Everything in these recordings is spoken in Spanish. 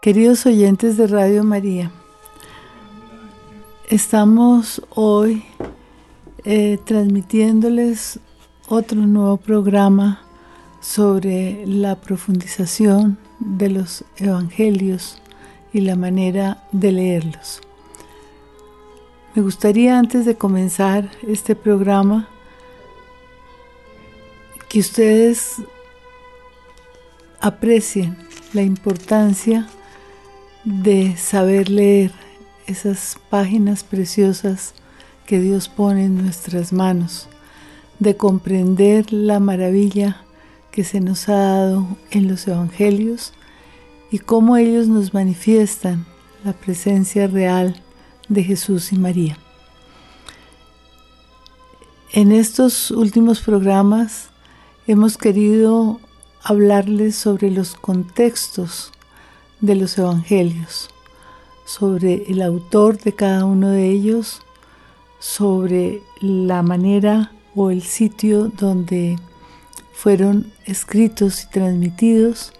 Queridos oyentes de Radio María, estamos hoy eh, transmitiéndoles otro nuevo programa sobre la profundización de los evangelios y la manera de leerlos. Me gustaría antes de comenzar este programa que ustedes aprecien la importancia de saber leer esas páginas preciosas que Dios pone en nuestras manos, de comprender la maravilla que se nos ha dado en los evangelios y cómo ellos nos manifiestan la presencia real de Jesús y María. En estos últimos programas hemos querido hablarles sobre los contextos de los evangelios, sobre el autor de cada uno de ellos, sobre la manera o el sitio donde fueron escritos y transmitidos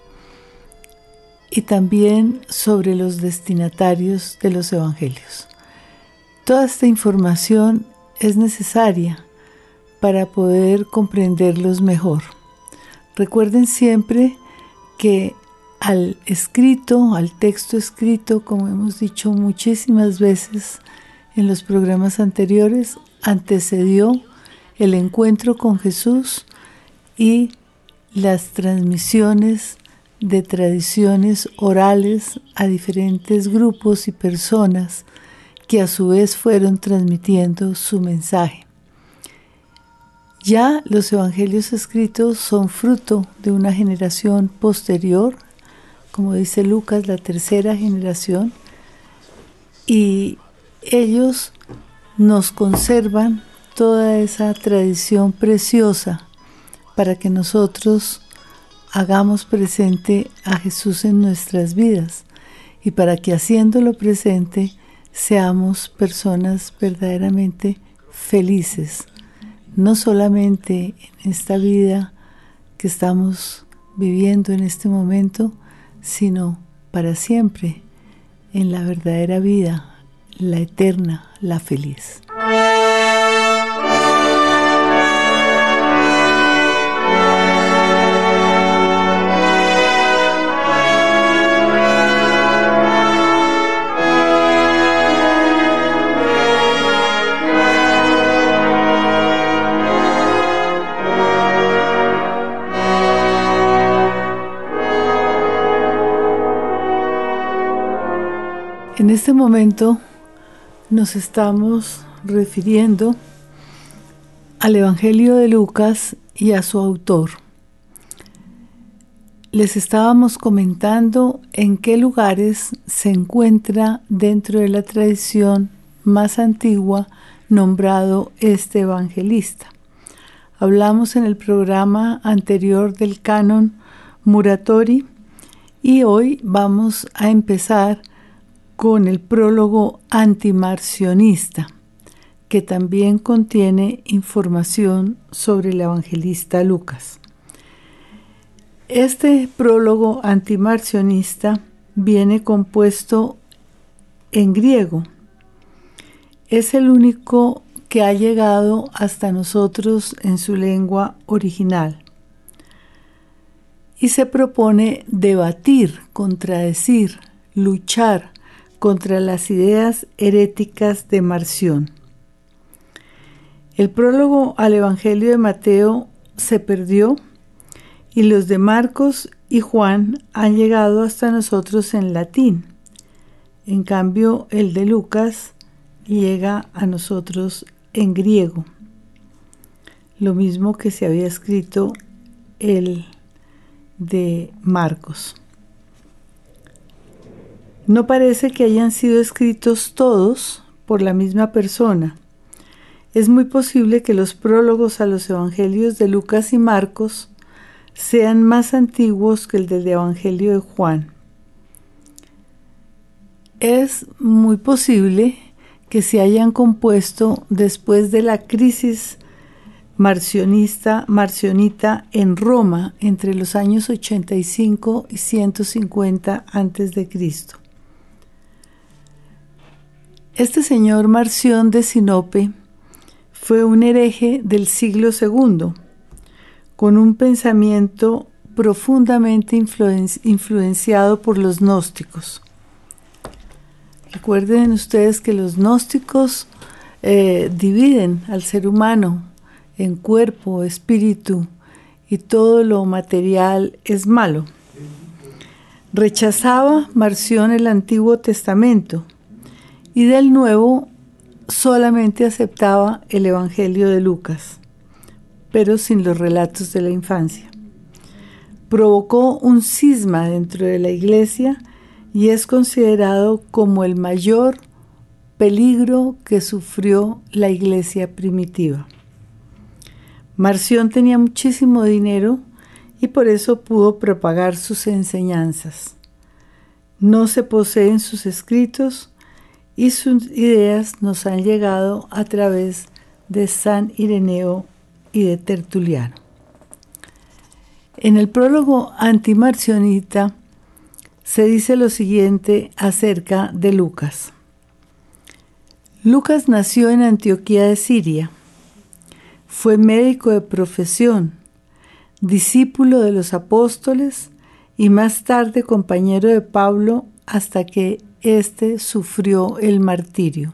y también sobre los destinatarios de los evangelios. Toda esta información es necesaria para poder comprenderlos mejor. Recuerden siempre que al escrito, al texto escrito, como hemos dicho muchísimas veces en los programas anteriores, antecedió el encuentro con Jesús y las transmisiones de tradiciones orales a diferentes grupos y personas que a su vez fueron transmitiendo su mensaje. Ya los evangelios escritos son fruto de una generación posterior como dice Lucas, la tercera generación, y ellos nos conservan toda esa tradición preciosa para que nosotros hagamos presente a Jesús en nuestras vidas y para que haciéndolo presente seamos personas verdaderamente felices, no solamente en esta vida que estamos viviendo en este momento, sino para siempre en la verdadera vida, la eterna, la feliz. Este momento nos estamos refiriendo al Evangelio de Lucas y a su autor. Les estábamos comentando en qué lugares se encuentra dentro de la tradición más antigua nombrado este evangelista. Hablamos en el programa anterior del canon Muratori y hoy vamos a empezar con el prólogo antimarcionista, que también contiene información sobre el evangelista Lucas. Este prólogo antimarcionista viene compuesto en griego. Es el único que ha llegado hasta nosotros en su lengua original. Y se propone debatir, contradecir, luchar, contra las ideas heréticas de Marción. El prólogo al Evangelio de Mateo se perdió y los de Marcos y Juan han llegado hasta nosotros en latín. En cambio, el de Lucas llega a nosotros en griego. Lo mismo que se había escrito el de Marcos. No parece que hayan sido escritos todos por la misma persona. Es muy posible que los prólogos a los evangelios de Lucas y Marcos sean más antiguos que el del Evangelio de Juan. Es muy posible que se hayan compuesto después de la crisis marcionista, marcionita en Roma entre los años 85 y 150 a.C. Este señor Marción de Sinope fue un hereje del siglo II, con un pensamiento profundamente influenciado por los gnósticos. Recuerden ustedes que los gnósticos eh, dividen al ser humano en cuerpo, espíritu y todo lo material es malo. Rechazaba Marción el Antiguo Testamento y del Nuevo solamente aceptaba el Evangelio de Lucas, pero sin los relatos de la infancia. Provocó un cisma dentro de la iglesia y es considerado como el mayor peligro que sufrió la iglesia primitiva. Marción tenía muchísimo dinero y por eso pudo propagar sus enseñanzas. No se poseen sus escritos, y sus ideas nos han llegado a través de San Ireneo y de Tertuliano. En el prólogo antimarcionita se dice lo siguiente acerca de Lucas. Lucas nació en Antioquía de Siria. Fue médico de profesión, discípulo de los apóstoles y más tarde compañero de Pablo hasta que éste sufrió el martirio.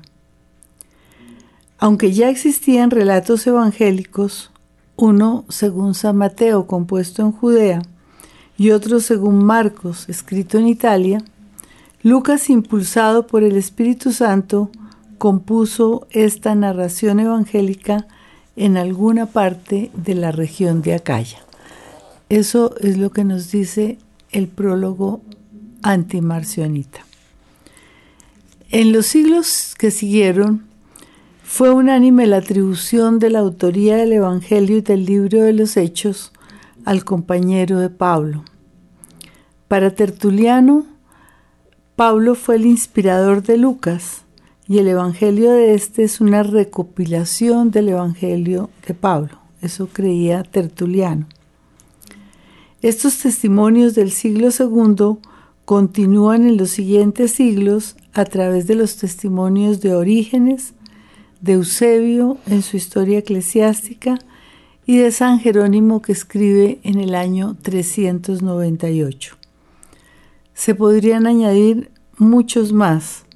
Aunque ya existían relatos evangélicos, uno según San Mateo compuesto en Judea y otro según Marcos escrito en Italia, Lucas, impulsado por el Espíritu Santo, compuso esta narración evangélica en alguna parte de la región de Acaya. Eso es lo que nos dice el prólogo antimarcionita. En los siglos que siguieron, fue unánime la atribución de la autoría del Evangelio y del libro de los Hechos al compañero de Pablo. Para Tertuliano, Pablo fue el inspirador de Lucas y el Evangelio de este es una recopilación del Evangelio de Pablo. Eso creía Tertuliano. Estos testimonios del siglo II continúan en los siguientes siglos a través de los testimonios de Orígenes, de Eusebio en su historia eclesiástica y de San Jerónimo que escribe en el año 398. Se podrían añadir muchos más.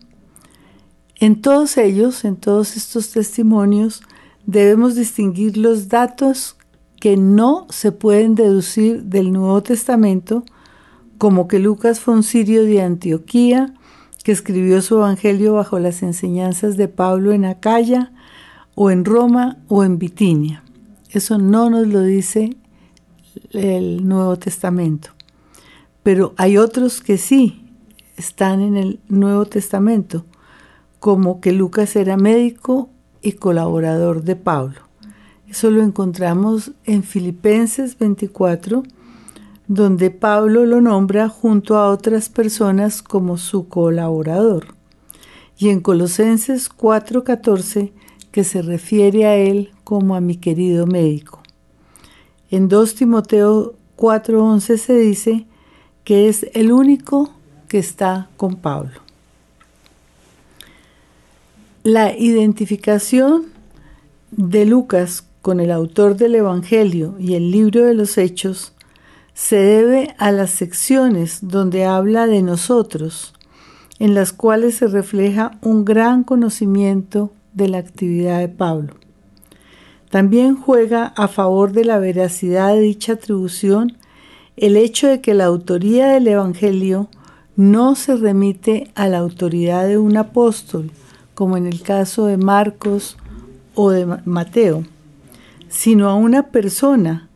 En todos ellos, en todos estos testimonios, debemos distinguir los datos que no se pueden deducir del Nuevo Testamento, como que Lucas fue un sirio de Antioquía, que escribió su evangelio bajo las enseñanzas de Pablo en Acaya o en Roma o en Bitinia. Eso no nos lo dice el Nuevo Testamento. Pero hay otros que sí están en el Nuevo Testamento, como que Lucas era médico y colaborador de Pablo. Eso lo encontramos en Filipenses 24, donde Pablo lo nombra junto a otras personas como su colaborador. Y en Colosenses 4:14, que se refiere a él como a mi querido médico. En 2 Timoteo 4:11 se dice que es el único que está con Pablo. La identificación de Lucas con el autor del Evangelio y el libro de los Hechos se debe a las secciones donde habla de nosotros, en las cuales se refleja un gran conocimiento de la actividad de Pablo. También juega a favor de la veracidad de dicha atribución el hecho de que la autoría del Evangelio no se remite a la autoridad de un apóstol, como en el caso de Marcos o de Mateo, sino a una persona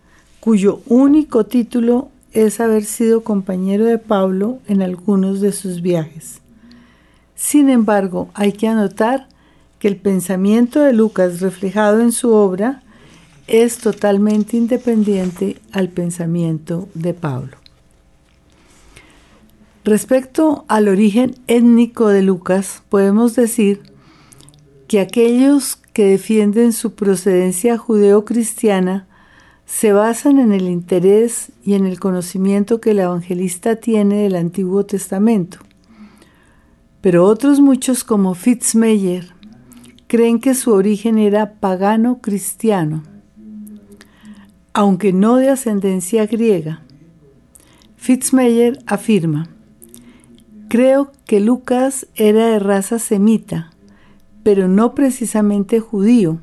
cuyo único título es haber sido compañero de Pablo en algunos de sus viajes. Sin embargo, hay que anotar que el pensamiento de Lucas reflejado en su obra es totalmente independiente al pensamiento de Pablo. Respecto al origen étnico de Lucas, podemos decir que aquellos que defienden su procedencia judeo-cristiana se basan en el interés y en el conocimiento que el evangelista tiene del Antiguo Testamento. Pero otros muchos como Fitzmeyer creen que su origen era pagano cristiano, aunque no de ascendencia griega. Fitzmeyer afirma, Creo que Lucas era de raza semita, pero no precisamente judío,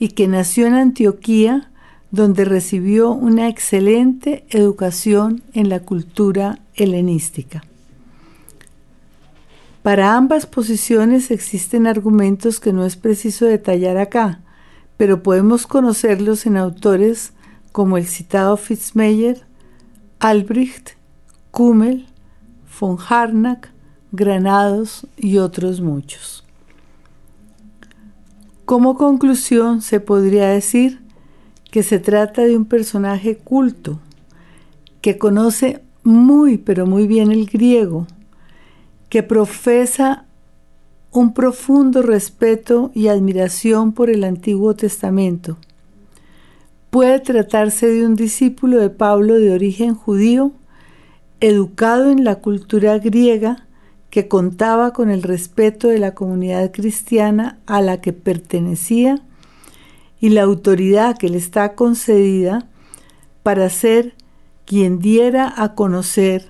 y que nació en Antioquía, donde recibió una excelente educación en la cultura helenística. Para ambas posiciones existen argumentos que no es preciso detallar acá, pero podemos conocerlos en autores como el citado Fitzmeyer, Albrecht, Kummel, von Harnack, Granados y otros muchos. Como conclusión se podría decir que se trata de un personaje culto, que conoce muy pero muy bien el griego, que profesa un profundo respeto y admiración por el Antiguo Testamento. Puede tratarse de un discípulo de Pablo de origen judío, educado en la cultura griega, que contaba con el respeto de la comunidad cristiana a la que pertenecía y la autoridad que le está concedida para ser quien diera a conocer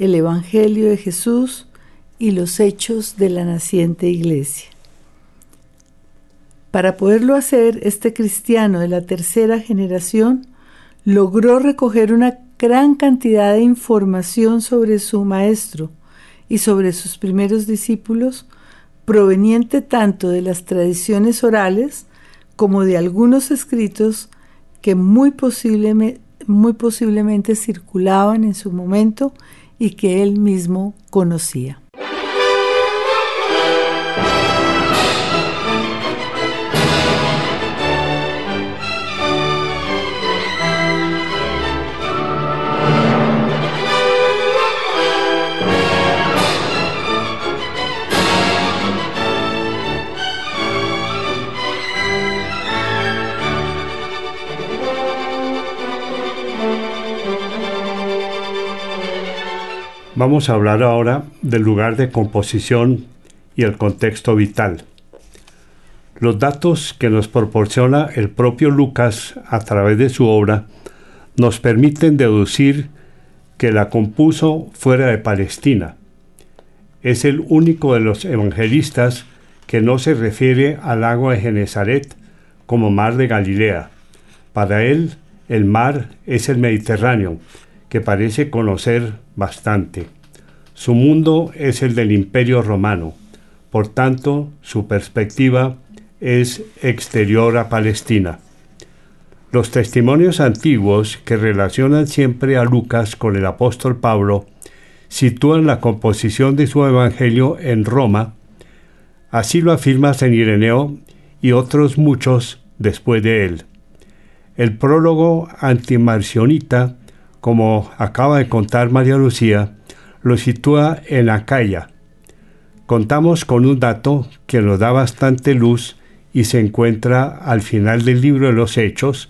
el Evangelio de Jesús y los hechos de la naciente iglesia. Para poderlo hacer, este cristiano de la tercera generación logró recoger una gran cantidad de información sobre su maestro y sobre sus primeros discípulos, proveniente tanto de las tradiciones orales como de algunos escritos que muy, muy posiblemente circulaban en su momento y que él mismo conocía. Vamos a hablar ahora del lugar de composición y el contexto vital. Los datos que nos proporciona el propio Lucas a través de su obra nos permiten deducir que la compuso fuera de Palestina. Es el único de los evangelistas que no se refiere al lago de Genezaret como mar de Galilea. Para él, el mar es el Mediterráneo, que parece conocer bastante. Su mundo es el del imperio romano, por tanto su perspectiva es exterior a Palestina. Los testimonios antiguos que relacionan siempre a Lucas con el apóstol Pablo sitúan la composición de su evangelio en Roma, así lo afirma San Ireneo y otros muchos después de él. El prólogo antimarcionita, como acaba de contar María Lucía, lo sitúa en Acaya. Contamos con un dato que nos da bastante luz y se encuentra al final del libro de los Hechos,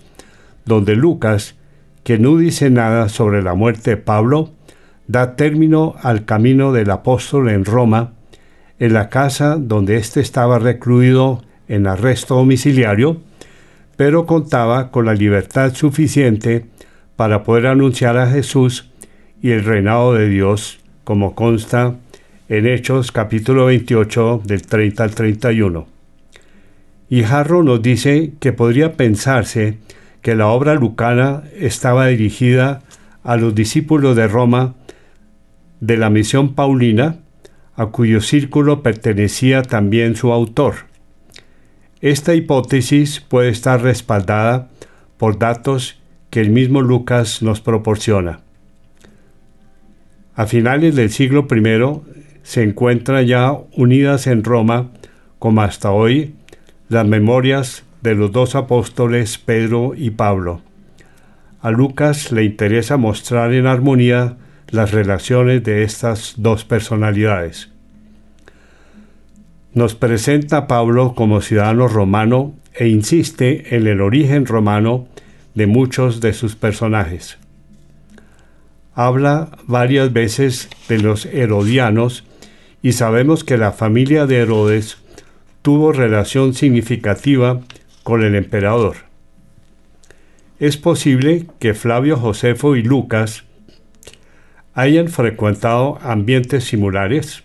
donde Lucas, que no dice nada sobre la muerte de Pablo, da término al camino del apóstol en Roma, en la casa donde éste estaba recluido en arresto domiciliario, pero contaba con la libertad suficiente para poder anunciar a Jesús y el reinado de Dios, como consta en Hechos capítulo 28 del 30 al 31. Y Jarro nos dice que podría pensarse que la obra lucana estaba dirigida a los discípulos de Roma de la misión paulina, a cuyo círculo pertenecía también su autor. Esta hipótesis puede estar respaldada por datos que el mismo Lucas nos proporciona. A finales del siglo I se encuentran ya unidas en Roma, como hasta hoy, las memorias de los dos apóstoles Pedro y Pablo. A Lucas le interesa mostrar en armonía las relaciones de estas dos personalidades. Nos presenta a Pablo como ciudadano romano e insiste en el origen romano de muchos de sus personajes. Habla varias veces de los herodianos y sabemos que la familia de Herodes tuvo relación significativa con el emperador. Es posible que Flavio Josefo y Lucas hayan frecuentado ambientes similares.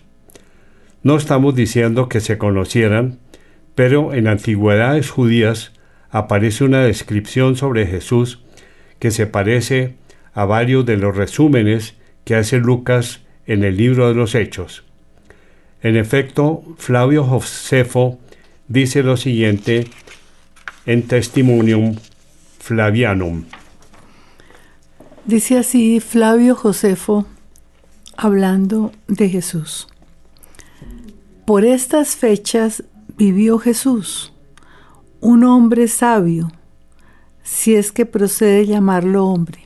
No estamos diciendo que se conocieran, pero en antigüedades judías aparece una descripción sobre Jesús que se parece a varios de los resúmenes que hace Lucas en el libro de los Hechos. En efecto, Flavio Josefo dice lo siguiente en Testimonium Flavianum. Dice así Flavio Josefo hablando de Jesús. Por estas fechas vivió Jesús, un hombre sabio, si es que procede llamarlo hombre,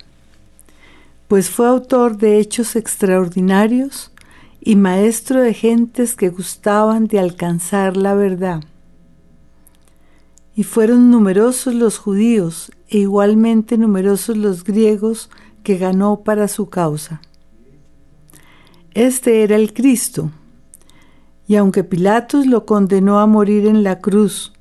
pues fue autor de hechos extraordinarios y maestro de gentes que gustaban de alcanzar la verdad. Y fueron numerosos los judíos e igualmente numerosos los griegos que ganó para su causa. Este era el Cristo, y aunque Pilatos lo condenó a morir en la cruz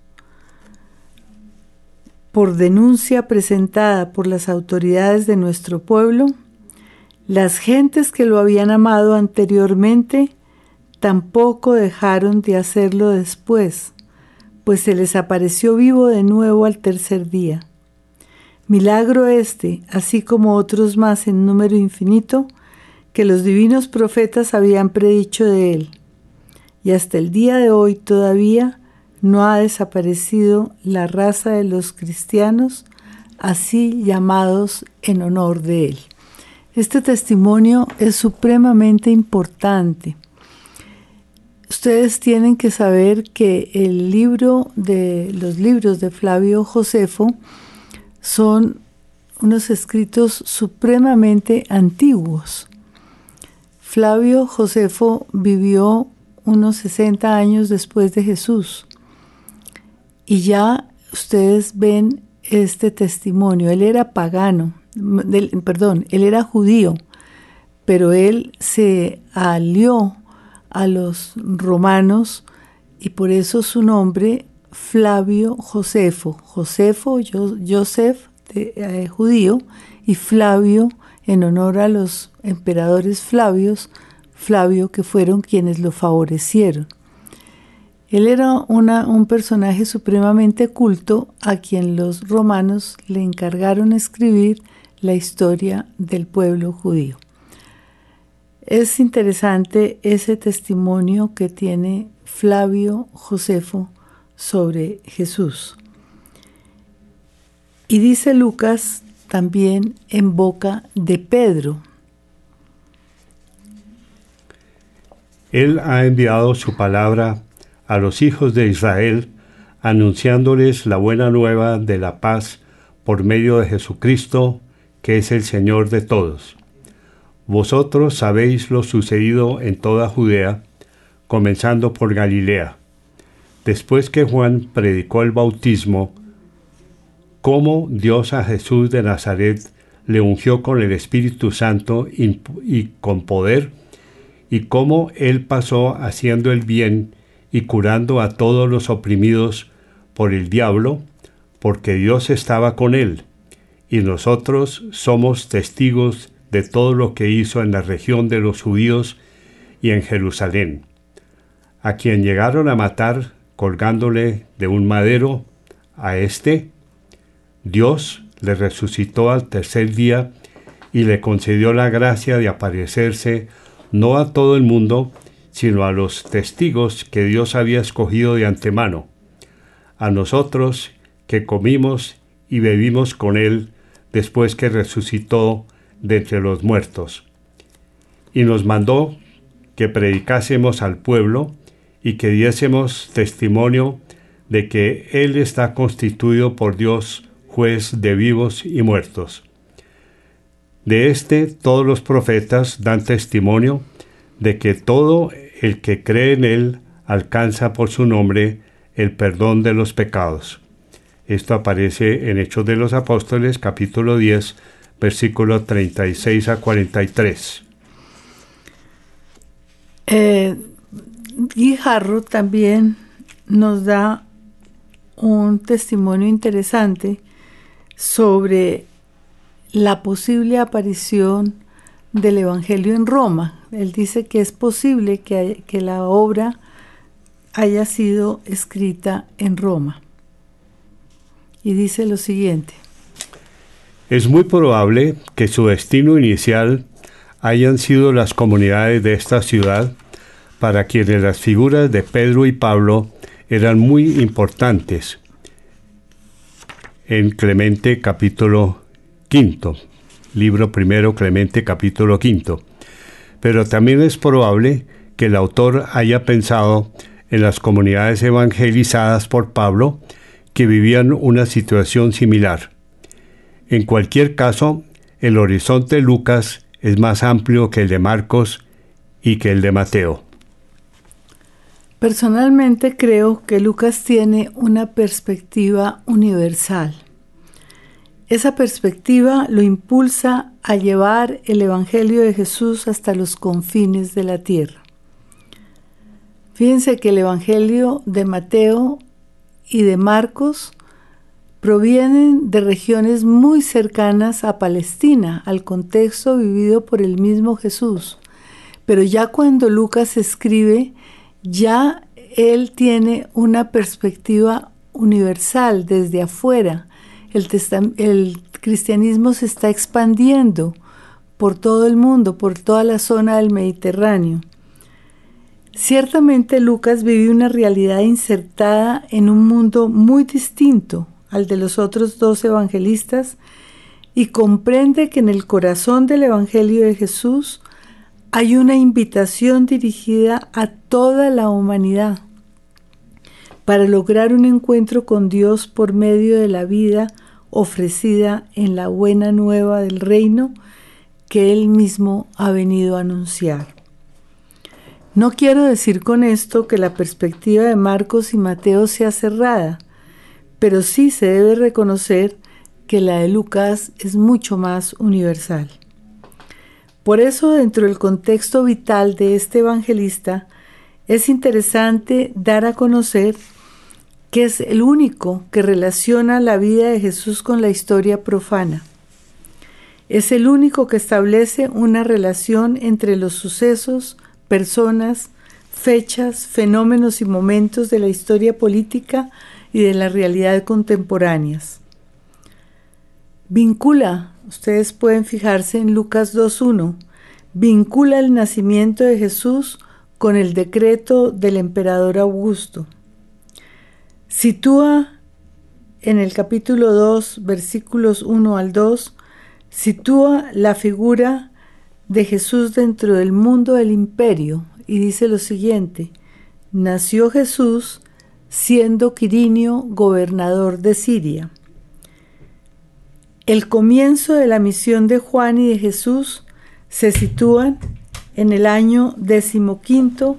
por denuncia presentada por las autoridades de nuestro pueblo, las gentes que lo habían amado anteriormente tampoco dejaron de hacerlo después pues se les apareció vivo de nuevo al tercer día. Milagro este, así como otros más en número infinito, que los divinos profetas habían predicho de él. Y hasta el día de hoy todavía no ha desaparecido la raza de los cristianos, así llamados en honor de él. Este testimonio es supremamente importante Ustedes tienen que saber que el libro de los libros de Flavio Josefo son unos escritos supremamente antiguos. Flavio Josefo vivió unos 60 años después de Jesús. Y ya ustedes ven este testimonio. Él era pagano, perdón, él era judío, pero él se alió a los romanos y por eso su nombre Flavio Josefo. Josefo, Joseph, eh, judío, y Flavio en honor a los emperadores Flavios, Flavio que fueron quienes lo favorecieron. Él era un personaje supremamente culto a quien los romanos le encargaron escribir la historia del pueblo judío. Es interesante ese testimonio que tiene Flavio Josefo sobre Jesús. Y dice Lucas también en boca de Pedro. Él ha enviado su palabra a los hijos de Israel, anunciándoles la buena nueva de la paz por medio de Jesucristo, que es el Señor de todos. Vosotros sabéis lo sucedido en toda Judea, comenzando por Galilea, después que Juan predicó el bautismo, cómo Dios a Jesús de Nazaret le ungió con el Espíritu Santo y con poder, y cómo él pasó haciendo el bien y curando a todos los oprimidos por el diablo, porque Dios estaba con él, y nosotros somos testigos de todo lo que hizo en la región de los judíos y en Jerusalén, a quien llegaron a matar colgándole de un madero, a éste, Dios le resucitó al tercer día y le concedió la gracia de aparecerse no a todo el mundo, sino a los testigos que Dios había escogido de antemano, a nosotros que comimos y bebimos con Él después que resucitó de entre los muertos. Y nos mandó que predicásemos al pueblo y que diésemos testimonio de que Él está constituido por Dios juez de vivos y muertos. De éste todos los profetas dan testimonio de que todo el que cree en Él alcanza por su nombre el perdón de los pecados. Esto aparece en Hechos de los Apóstoles capítulo 10 versículo 36 a 43. Eh, Guijarro también nos da un testimonio interesante sobre la posible aparición del Evangelio en Roma. Él dice que es posible que, la obra haya sido escrita en Roma. Y dice lo siguiente. Es muy probable que su destino inicial hayan sido las comunidades de esta ciudad, para quienes las figuras de Pedro y Pablo eran muy importantes. En Clemente capítulo quinto libro primero Clemente capítulo quinto. Pero también es probable que el autor haya pensado en las comunidades evangelizadas por Pablo que vivían una situación similar. En cualquier caso, el horizonte de Lucas es más amplio que el de Marcos y que el de Mateo. Personalmente creo que Lucas tiene una perspectiva universal. Esa perspectiva lo impulsa a llevar el Evangelio de Jesús hasta los confines de la tierra. Fíjense que el Evangelio de Mateo y de Marcos provienen de regiones muy cercanas a Palestina, al contexto vivido por el mismo Jesús. Pero ya cuando Lucas escribe, ya él tiene una perspectiva universal desde afuera el, cristianismo se está expandiendo por todo el mundo, por toda la zona del Mediterráneo. Ciertamente Lucas vive una realidad insertada en un mundo muy distinto al de los otros dos evangelistas y comprende que en el corazón del Evangelio de Jesús hay una invitación dirigida a toda la humanidad para lograr un encuentro con Dios por medio de la vida ofrecida en la buena nueva del reino que Él mismo ha venido a anunciar. No quiero decir con esto que la perspectiva de Marcos y Mateo sea cerrada, pero sí se debe reconocer que la de Lucas es mucho más universal. Por eso, dentro del contexto vital de este evangelista, es interesante dar a conocer que es el único que relaciona la vida de Jesús con la historia profana. Es el único que establece una relación entre los sucesos, personas, fechas, fenómenos y momentos de la historia política y de la realidad contemporáneas. Vincula, ustedes pueden fijarse en Lucas 2.1, vincula el nacimiento de Jesús con el decreto del emperador Augusto. Sitúa en el capítulo 2, versículos 1 al 2, sitúa la figura de Jesús dentro del mundo del imperio y dice lo siguiente, nació Jesús siendo Quirinio gobernador de Siria. El comienzo de la misión de Juan y de Jesús se sitúan en el año decimoquinto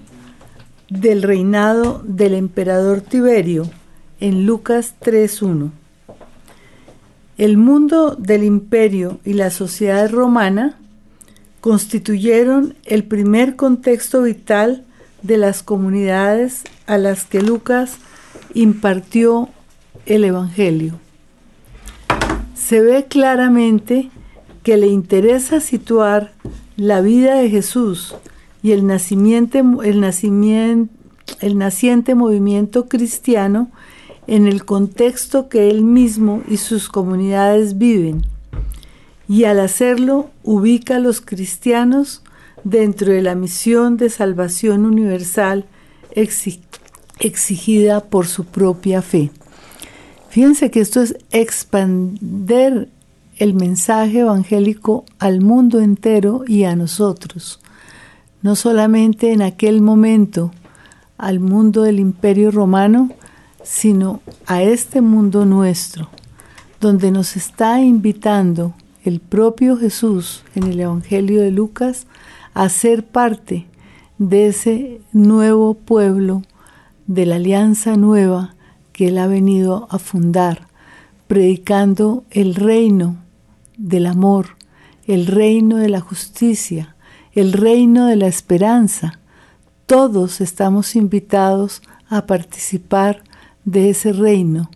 del reinado del emperador Tiberio, en Lucas 3.1. El mundo del imperio y la sociedad romana constituyeron el primer contexto vital de las comunidades a las que Lucas impartió el Evangelio. Se ve claramente que le interesa situar la vida de Jesús y el, nacimiento, el, nacimiento, el naciente movimiento cristiano en el contexto que él mismo y sus comunidades viven. Y al hacerlo ubica a los cristianos dentro de la misión de salvación universal exigida por su propia fe. Fíjense que esto es expander el mensaje evangélico al mundo entero y a nosotros, no solamente en aquel momento al mundo del imperio romano, sino a este mundo nuestro, donde nos está invitando el propio Jesús en el Evangelio de Lucas a ser parte de ese nuevo pueblo, de la alianza nueva que Él ha venido a fundar, predicando el reino del amor, el reino de la justicia, el reino de la esperanza. Todos estamos invitados a participar de ese reino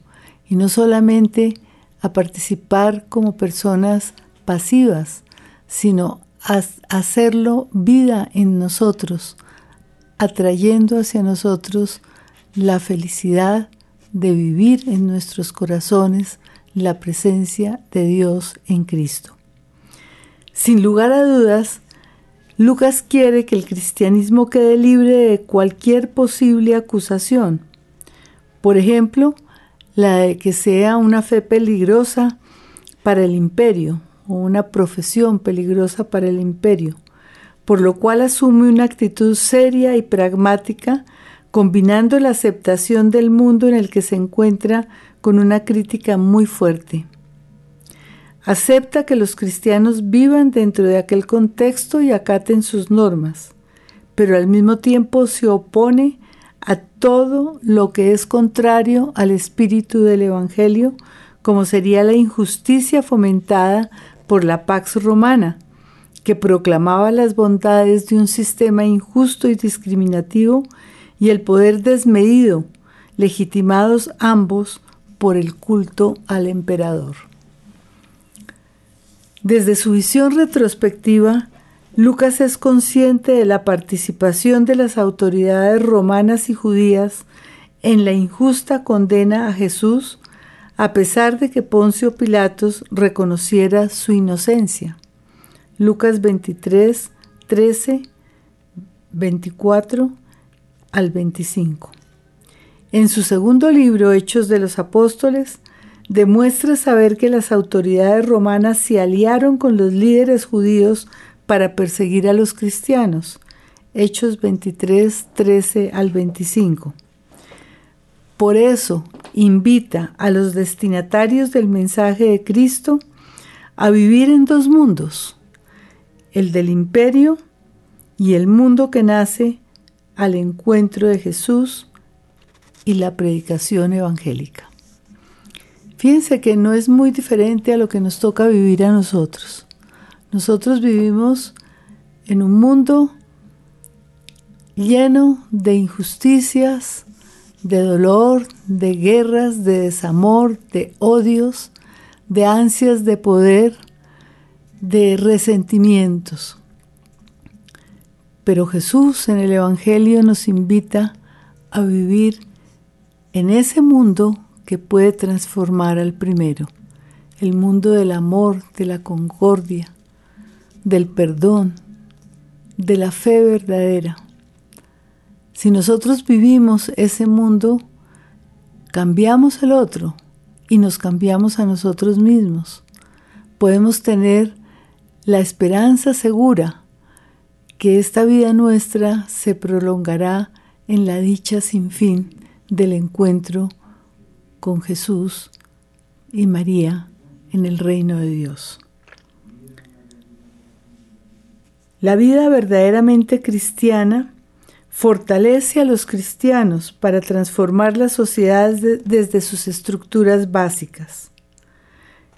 y no solamente a participar como personas pasivas, sino a hacerlo vida en nosotros, atrayendo hacia nosotros la felicidad de vivir en nuestros corazones la presencia de Dios en Cristo. Sin lugar a dudas, Lucas quiere que el cristianismo quede libre de cualquier posible acusación. Por ejemplo, la de que sea una fe peligrosa para el imperio o una profesión peligrosa para el imperio, por lo cual asume una actitud seria y pragmática, combinando la aceptación del mundo en el que se encuentra con una crítica muy fuerte. Acepta que los cristianos vivan dentro de aquel contexto y acaten sus normas, pero al mismo tiempo se opone a todo lo que es contrario al espíritu del Evangelio, como sería la injusticia fomentada por la Pax Romana, que proclamaba las bondades de un sistema injusto y discriminativo y el poder desmedido, legitimados ambos por el culto al emperador. Desde su visión retrospectiva, Lucas es consciente de la participación de las autoridades romanas y judías en la injusta condena a Jesús, a pesar de que Poncio Pilatos reconociera su inocencia. Lucas 23, 13, 24 al 25. En su segundo libro, Hechos de los Apóstoles, demuestra saber que las autoridades romanas se aliaron con los líderes judíos para perseguir a los cristianos. Hechos 23, 13 al 25. Por eso invita a los destinatarios del mensaje de Cristo a vivir en dos mundos, el del imperio y el mundo que nace al encuentro de Jesús y la predicación evangélica. Fíjense que no es muy diferente a lo que nos toca vivir a nosotros. Nosotros vivimos en un mundo lleno de injusticias, de dolor, de guerras, de desamor, de odios, de ansias de poder, de resentimientos. Pero Jesús en el Evangelio nos invita a vivir en ese mundo que puede transformar al primero, el mundo del amor, de la concordia, del perdón, de la fe verdadera. Si nosotros vivimos ese mundo, cambiamos el otro y nos cambiamos a nosotros mismos. Podemos tener la esperanza segura que esta vida nuestra se prolongará en la dicha sin fin del encuentro con Jesús y María en el reino de Dios. La vida verdaderamente cristiana fortalece a los cristianos para transformar las sociedades desde sus estructuras básicas.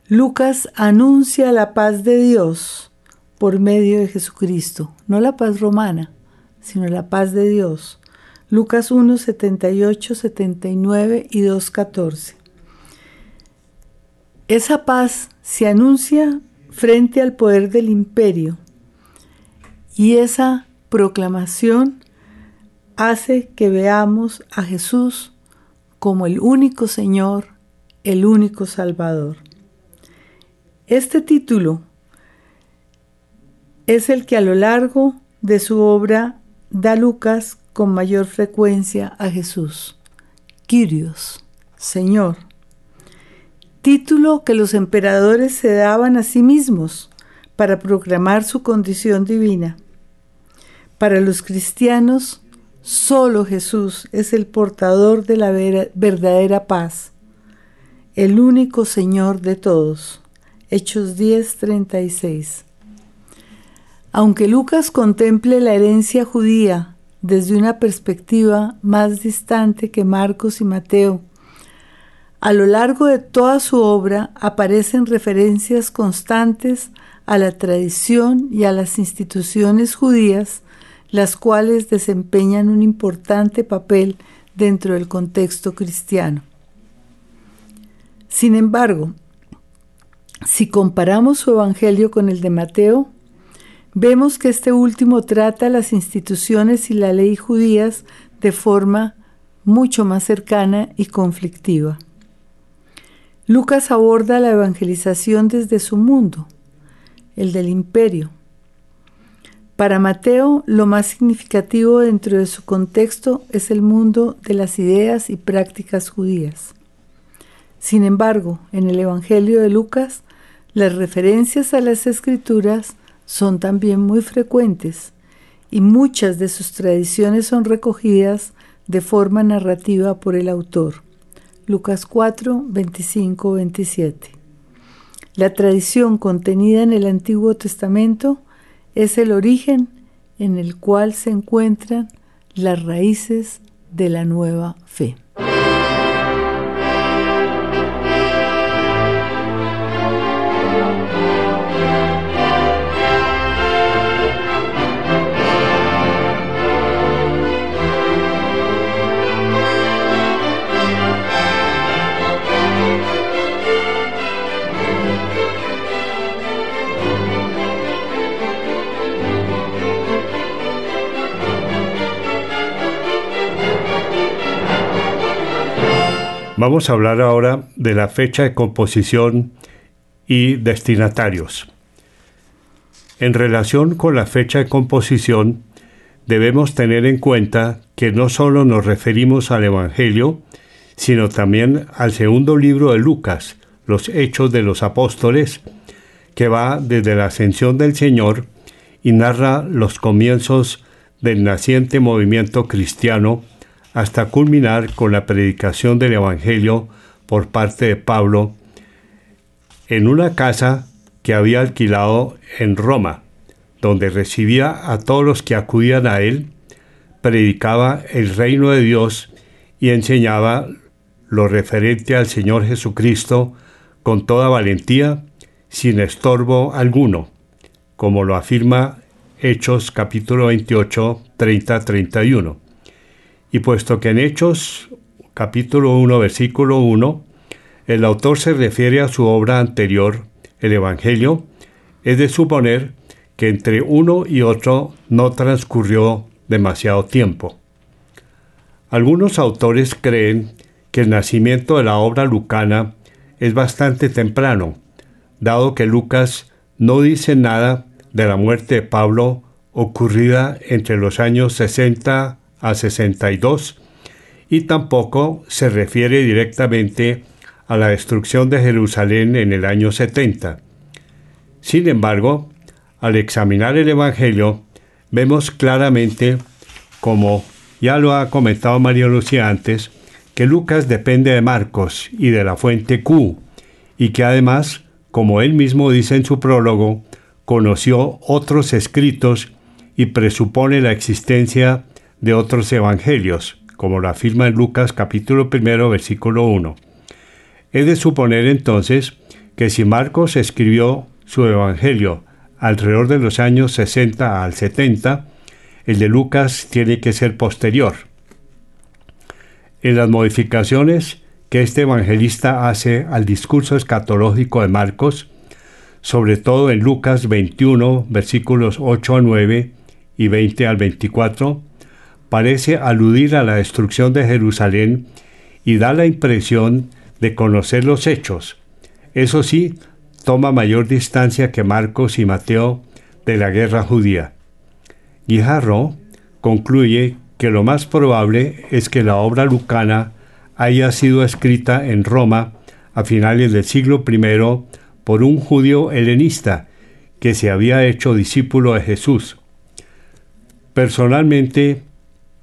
Lucas anuncia la paz de Dios por medio de Jesucristo, no la paz romana, sino la paz de Dios. Lucas 1, 78, 79 y 2, 14. Esa paz se anuncia frente al poder del imperio y esa proclamación hace que veamos a Jesús como el único Señor, el único Salvador. Este título es el que a lo largo de su obra da Lucas con mayor frecuencia a Jesús. Kyrios, Señor. Título que los emperadores se daban a sí mismos para proclamar su condición divina. Para los cristianos, Solo Jesús es el portador de la verdadera paz, el único Señor de todos. Hechos 10:36. Aunque Lucas contemple la herencia judía desde una perspectiva más distante que Marcos y Mateo, a lo largo de toda su obra aparecen referencias constantes a la tradición y a las instituciones judías las cuales desempeñan un importante papel dentro del contexto cristiano. Sin embargo, si comparamos su Evangelio con el de Mateo, vemos que este último trata las instituciones y la ley judías de forma mucho más cercana y conflictiva. Lucas aborda la evangelización desde su mundo, el del imperio, para Mateo, lo más significativo dentro de su contexto es el mundo de las ideas y prácticas judías. Sin embargo, en el Evangelio de Lucas, las referencias a las escrituras son también muy frecuentes y muchas de sus tradiciones son recogidas de forma narrativa por el autor. Lucas 4, 25, 27. La tradición contenida en el Antiguo Testamento es el origen en el cual se encuentran las raíces de la nueva fe. Vamos a hablar ahora de la fecha de composición y destinatarios. En relación con la fecha de composición, debemos tener en cuenta que no solo nos referimos al Evangelio, sino también al segundo libro de Lucas, los Hechos de los Apóstoles, que va desde la ascensión del Señor y narra los comienzos del naciente movimiento cristiano hasta culminar con la predicación del Evangelio por parte de Pablo en una casa que había alquilado en Roma, donde recibía a todos los que acudían a él, predicaba el reino de Dios y enseñaba lo referente al Señor Jesucristo con toda valentía, sin estorbo alguno, como lo afirma Hechos capítulo 28, 30-31. Y puesto que en Hechos capítulo 1 versículo 1 el autor se refiere a su obra anterior, el Evangelio, es de suponer que entre uno y otro no transcurrió demasiado tiempo. Algunos autores creen que el nacimiento de la obra lucana es bastante temprano, dado que Lucas no dice nada de la muerte de Pablo ocurrida entre los años 60 a 62 y tampoco se refiere directamente a la destrucción de Jerusalén en el año 70. Sin embargo, al examinar el Evangelio, vemos claramente, como ya lo ha comentado María Lucía antes, que Lucas depende de Marcos y de la fuente Q, y que además, como él mismo dice en su prólogo, conoció otros escritos y presupone la existencia de otros evangelios, como lo afirma en Lucas capítulo primero versículo 1. Es de suponer entonces que si Marcos escribió su evangelio alrededor de los años 60 al 70, el de Lucas tiene que ser posterior. En las modificaciones que este evangelista hace al discurso escatológico de Marcos, sobre todo en Lucas 21, versículos 8 a 9, y 20 al 24, parece aludir a la destrucción de Jerusalén y da la impresión de conocer los hechos. Eso sí, toma mayor distancia que Marcos y Mateo de la guerra judía. Guijarro concluye que lo más probable es que la obra lucana haya sido escrita en Roma a finales del siglo I por un judío helenista que se había hecho discípulo de Jesús Personalmente,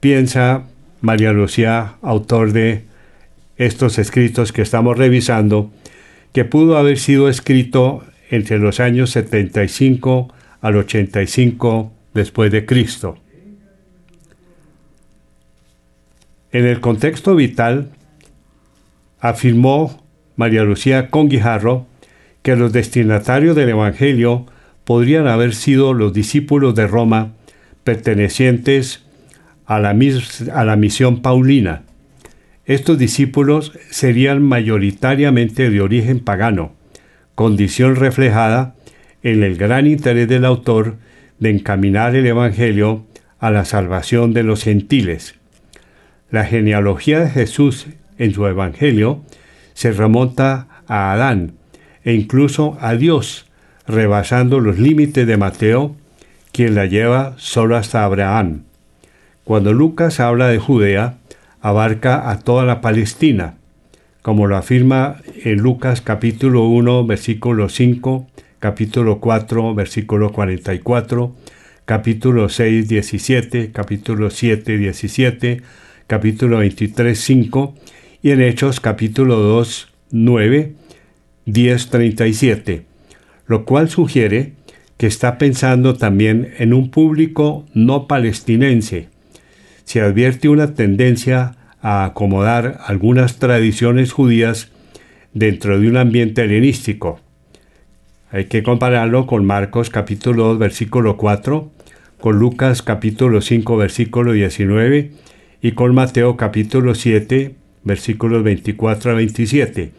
piensa María Lucía, autor de estos escritos que estamos revisando, que pudo haber sido escrito entre los años 75 al 85 después de Cristo. En el contexto vital, afirmó María Lucía Conguijarro que los destinatarios del Evangelio podrían haber sido los discípulos de Roma pertenecientes a la, misión paulina. Estos discípulos serían mayoritariamente de origen pagano, condición reflejada en el gran interés del autor de encaminar el Evangelio a la salvación de los gentiles. La genealogía de Jesús en su Evangelio se remonta a Adán e incluso a Dios, rebasando los límites de Mateo quien la lleva solo hasta Abraham. Cuando Lucas habla de Judea, abarca a toda la Palestina, como lo afirma en Lucas capítulo 1, versículo 5, capítulo 4, versículo 44, capítulo 6, 17, capítulo 7, 17, capítulo 23, 5 y en Hechos capítulo 2, 9, 10, 37, lo cual sugiere que está pensando también en un público no palestinense. Se advierte una tendencia a acomodar algunas tradiciones judías dentro de un ambiente helenístico. Hay que compararlo con Marcos capítulo 2 versículo 4, con Lucas capítulo 5 versículo 19 y con Mateo capítulo 7 versículos 24 a 27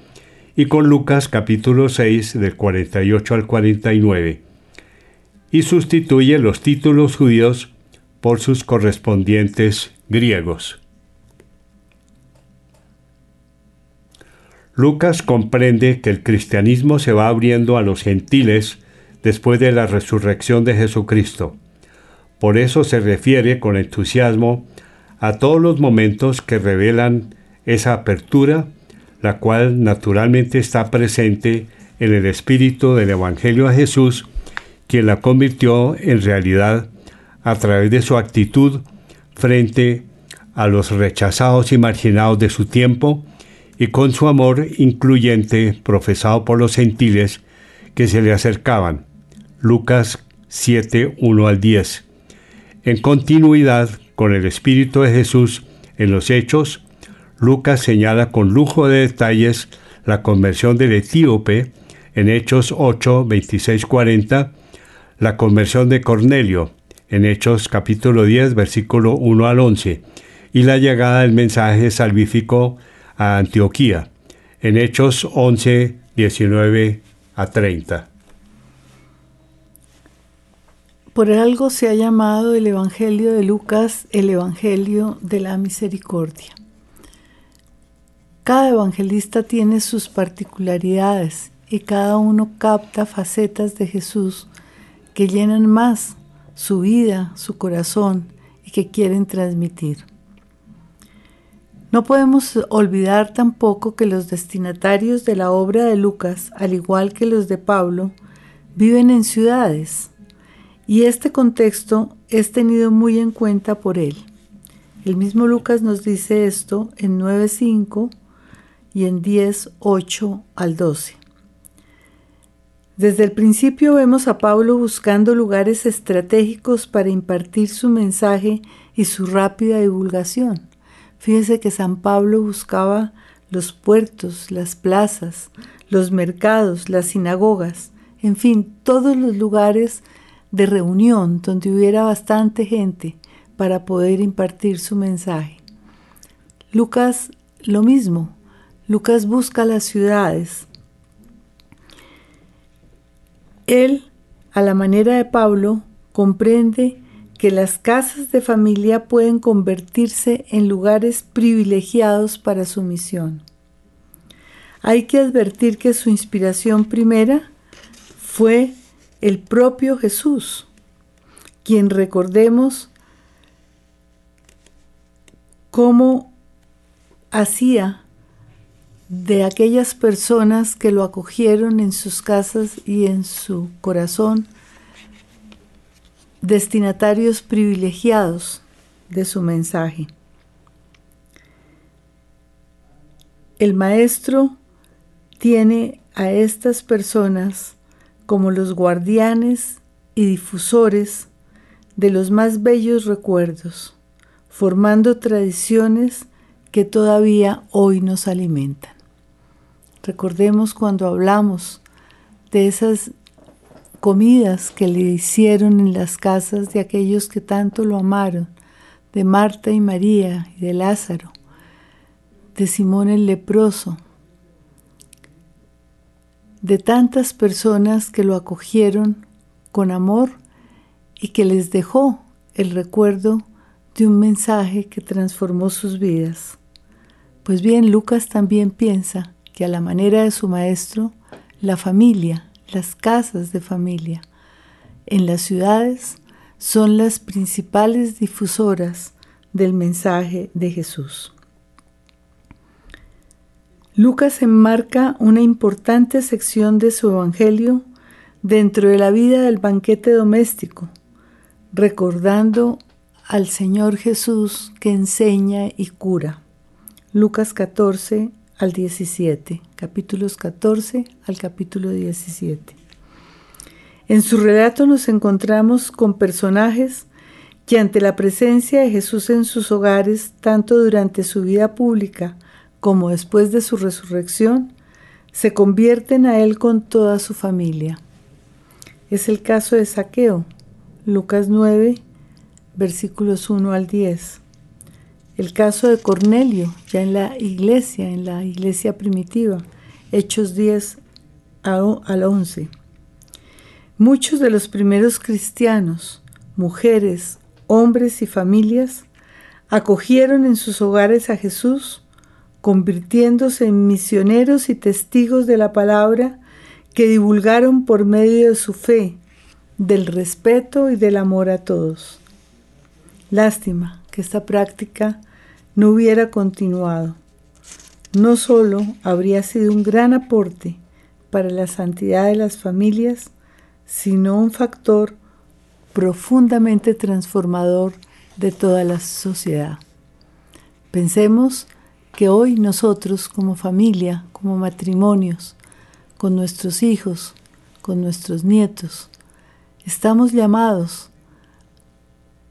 y con Lucas capítulo 6 del 48 al 49 y sustituye los títulos judíos por sus correspondientes griegos. Lucas comprende que el cristianismo se va abriendo a los gentiles después de la resurrección de Jesucristo. Por eso se refiere con entusiasmo a todos los momentos que revelan esa apertura, la cual naturalmente está presente en el espíritu del Evangelio a Jesús quien la convirtió en realidad a través de su actitud frente a los rechazados y marginados de su tiempo y con su amor incluyente profesado por los gentiles que se le acercaban. Lucas 7, 1 al 10. En continuidad con el Espíritu de Jesús en los Hechos, Lucas señala con lujo de detalles la conversión del etíope en Hechos 8, 26, 40 la conversión de Cornelio en Hechos capítulo 10 versículo 1 al 11 y la llegada del mensaje salvífico a Antioquía en Hechos 11 19 a 30. Por algo se ha llamado el Evangelio de Lucas el Evangelio de la Misericordia. Cada evangelista tiene sus particularidades y cada uno capta facetas de Jesús que llenan más su vida, su corazón y que quieren transmitir. No podemos olvidar tampoco que los destinatarios de la obra de Lucas, al igual que los de Pablo, viven en ciudades y este contexto es tenido muy en cuenta por él. El mismo Lucas nos dice esto en 9.5 y en 10.8 al 12. Desde el principio vemos a Pablo buscando lugares estratégicos para impartir su mensaje y su rápida divulgación. Fíjese que San Pablo buscaba los puertos, las plazas, los mercados, las sinagogas, en fin, todos los lugares de reunión donde hubiera bastante gente para poder impartir su mensaje. Lucas lo mismo, Lucas busca las ciudades. Él, a la manera de Pablo, comprende que las casas de familia pueden convertirse en lugares privilegiados para su misión. Hay que advertir que su inspiración primera fue el propio Jesús, quien recordemos cómo hacía de aquellas personas que lo acogieron en sus casas y en su corazón destinatarios privilegiados de su mensaje. El maestro tiene a estas personas como los guardianes y difusores de los más bellos recuerdos, formando tradiciones que todavía hoy nos alimentan. Recordemos cuando hablamos de esas comidas que le hicieron en las casas de aquellos que tanto lo amaron, de Marta y María y de Lázaro, de Simón el leproso, de tantas personas que lo acogieron con amor y que les dejó el recuerdo de un mensaje que transformó sus vidas. Pues bien, Lucas también piensa que a la manera de su maestro, la familia las casas de familia en las ciudades son las principales difusoras del mensaje de Jesús. Lucas enmarca una importante sección de su Evangelio dentro de la vida del banquete doméstico, recordando al Señor Jesús que enseña y cura. Lucas 14, al 17, capítulos 14 al capítulo 17. En su relato nos encontramos con personajes que ante la presencia de Jesús en sus hogares, tanto durante su vida pública como después de su resurrección, se convierten a Él con toda su familia. Es el caso de Saqueo, Lucas 9, versículos 1 al 10 el caso de Cornelio, ya en la iglesia, en la iglesia primitiva, Hechos 10 al 11. Muchos de los primeros cristianos, mujeres, hombres y familias, acogieron en sus hogares a Jesús, convirtiéndose en misioneros y testigos de la palabra que divulgaron por medio de su fe, del respeto y del amor a todos. Lástima que esta práctica no hubiera continuado, no solo habría sido un gran aporte para la santidad de las familias, sino un factor profundamente transformador de toda la sociedad. Pensemos que hoy nosotros como familia, como matrimonios, con nuestros hijos, con nuestros nietos, estamos llamados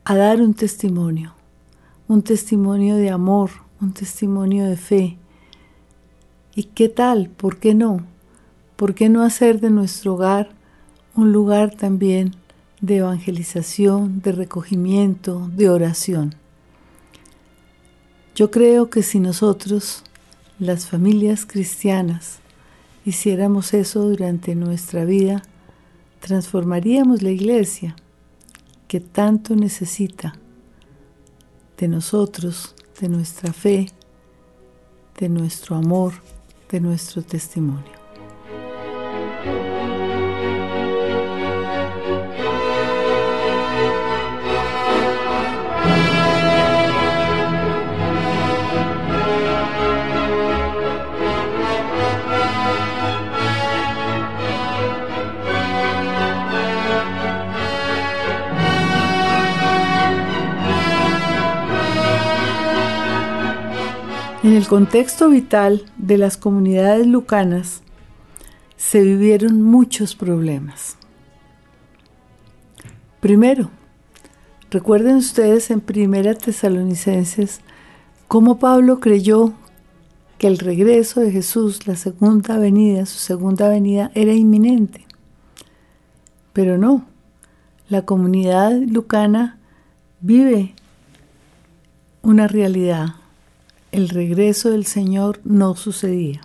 a dar un testimonio un testimonio de amor, un testimonio de fe. ¿Y qué tal? ¿Por qué no? ¿Por qué no hacer de nuestro hogar un lugar también de evangelización, de recogimiento, de oración? Yo creo que si nosotros, las familias cristianas, hiciéramos eso durante nuestra vida, transformaríamos la iglesia que tanto necesita de nosotros, de nuestra fe, de nuestro amor, de nuestro testimonio. Contexto vital de las comunidades lucanas se vivieron muchos problemas. Primero, recuerden ustedes en Primera Tesalonicenses cómo Pablo creyó que el regreso de Jesús, la segunda venida, su segunda venida, era inminente. Pero no, la comunidad lucana vive una realidad. El regreso del Señor no sucedía.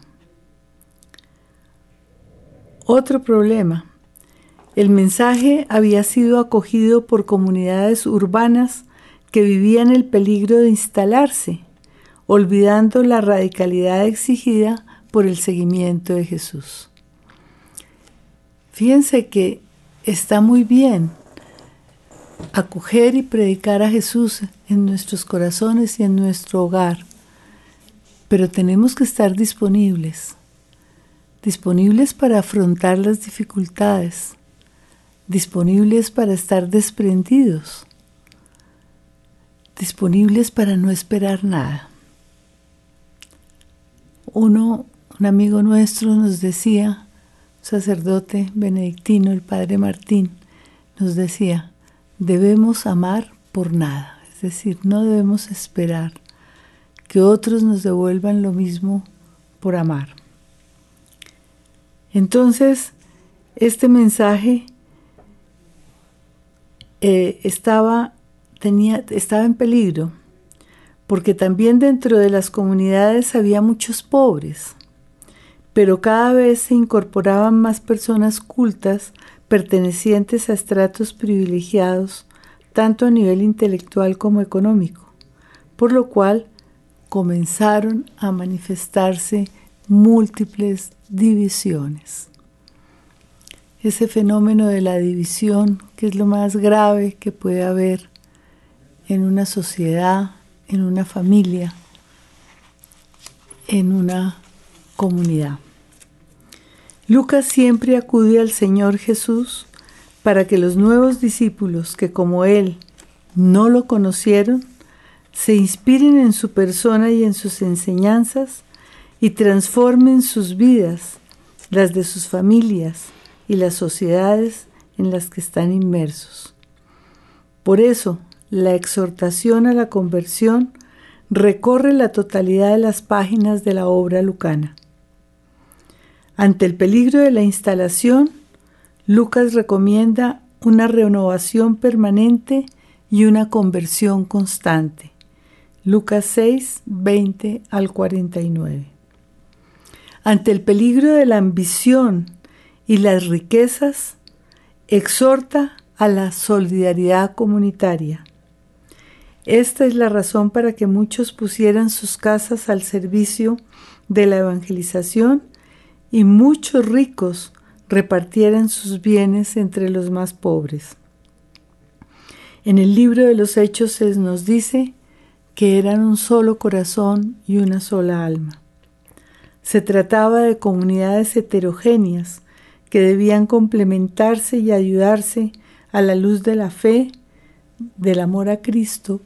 Otro problema. El mensaje había sido acogido por comunidades urbanas que vivían el peligro de instalarse olvidando la radicalidad exigida por el seguimiento de Jesús. Fíjense que está muy bien acoger y predicar a Jesús en nuestros corazones y en nuestro hogar, pero tenemos que estar disponibles, disponibles para afrontar las dificultades, disponibles para estar desprendidos, disponibles para no esperar nada. Uno, un amigo nuestro nos decía, sacerdote benedictino, el padre Martín, nos decía, debemos amar por nada, es decir, no debemos esperar que otros nos devuelvan lo mismo por amar. Entonces, este mensaje eh, estaba, tenía, estaba en peligro porque también dentro de las comunidades había muchos pobres, pero cada vez se incorporaban más personas cultas pertenecientes a estratos privilegiados, tanto a nivel intelectual como económico, por lo cual comenzaron a manifestarse múltiples divisiones. Ese fenómeno de la división, que es lo más grave que puede haber en una sociedad, en una familia, en una comunidad. Lucas siempre acude al Señor Jesús para que los nuevos discípulos que como Él no lo conocieron, se inspiren en su persona y en sus enseñanzas y transformen sus vidas, las de sus familias y las sociedades en las que están inmersos. Por eso, la exhortación a la conversión recorre la totalidad de las páginas de la obra lucana. Ante el peligro de la instalación, Lucas recomienda una renovación permanente y una conversión constante. Lucas 6, 20 al 49. Ante el peligro de la ambición y las riquezas, exhorta a la solidaridad comunitaria. Esta es la razón para que muchos pusieran sus casas al servicio de la evangelización y muchos ricos repartieran sus bienes entre los más pobres. En el libro de los Hechos nos dice que eran un solo corazón y una sola alma. Se trataba de comunidades heterogéneas que debían complementarse y ayudarse a la luz de la fe, del amor a Cristo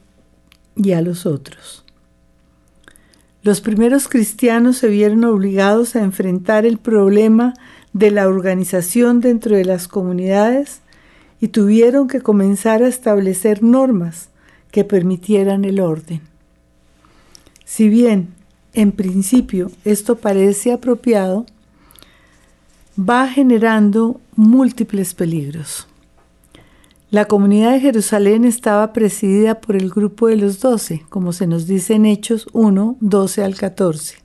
y a los otros. Los primeros cristianos se vieron obligados a enfrentar el problema de la organización dentro de las comunidades y tuvieron que comenzar a establecer normas que permitieran el orden. Si bien en principio esto parece apropiado, va generando múltiples peligros. La comunidad de Jerusalén estaba presidida por el grupo de los doce, como se nos dice en Hechos 1, 12 al 14.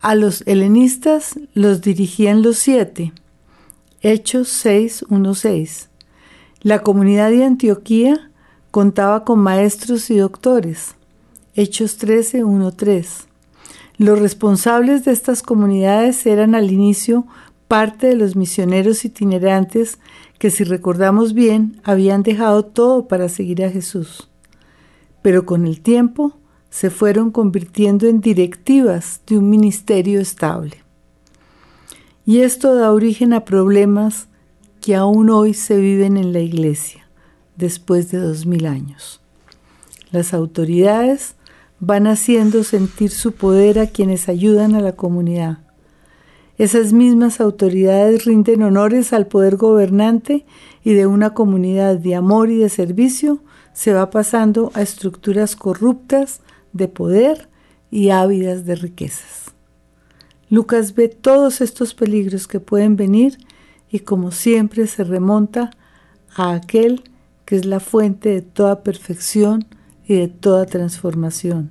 A los helenistas los dirigían los siete, Hechos 6, 1, 6. La comunidad de Antioquía contaba con maestros y doctores, Hechos 13, 1, 3. Los responsables de estas comunidades eran al inicio parte de los misioneros itinerantes que si recordamos bien habían dejado todo para seguir a Jesús, pero con el tiempo se fueron convirtiendo en directivas de un ministerio estable. Y esto da origen a problemas que aún hoy se viven en la iglesia, después de dos mil años. Las autoridades van haciendo sentir su poder a quienes ayudan a la comunidad. Esas mismas autoridades rinden honores al poder gobernante y de una comunidad de amor y de servicio se va pasando a estructuras corruptas de poder y ávidas de riquezas. Lucas ve todos estos peligros que pueden venir y como siempre se remonta a aquel que es la fuente de toda perfección y de toda transformación,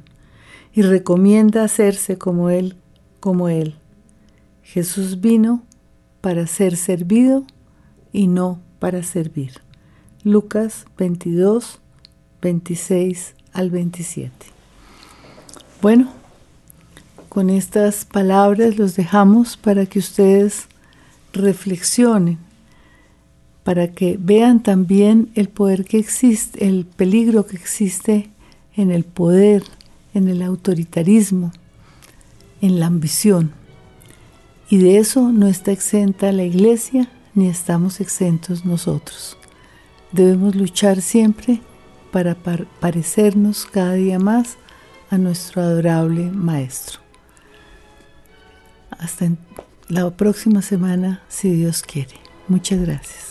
y recomienda hacerse como Él, como Él. Jesús vino para ser servido y no para servir. Lucas 22, 26 al 27. Bueno, con estas palabras los dejamos para que ustedes reflexionen para que vean también el poder que existe, el peligro que existe en el poder, en el autoritarismo, en la ambición. Y de eso no está exenta la iglesia ni estamos exentos nosotros. Debemos luchar siempre para parecernos cada día más a nuestro adorable Maestro. Hasta la próxima semana, si Dios quiere. Muchas gracias.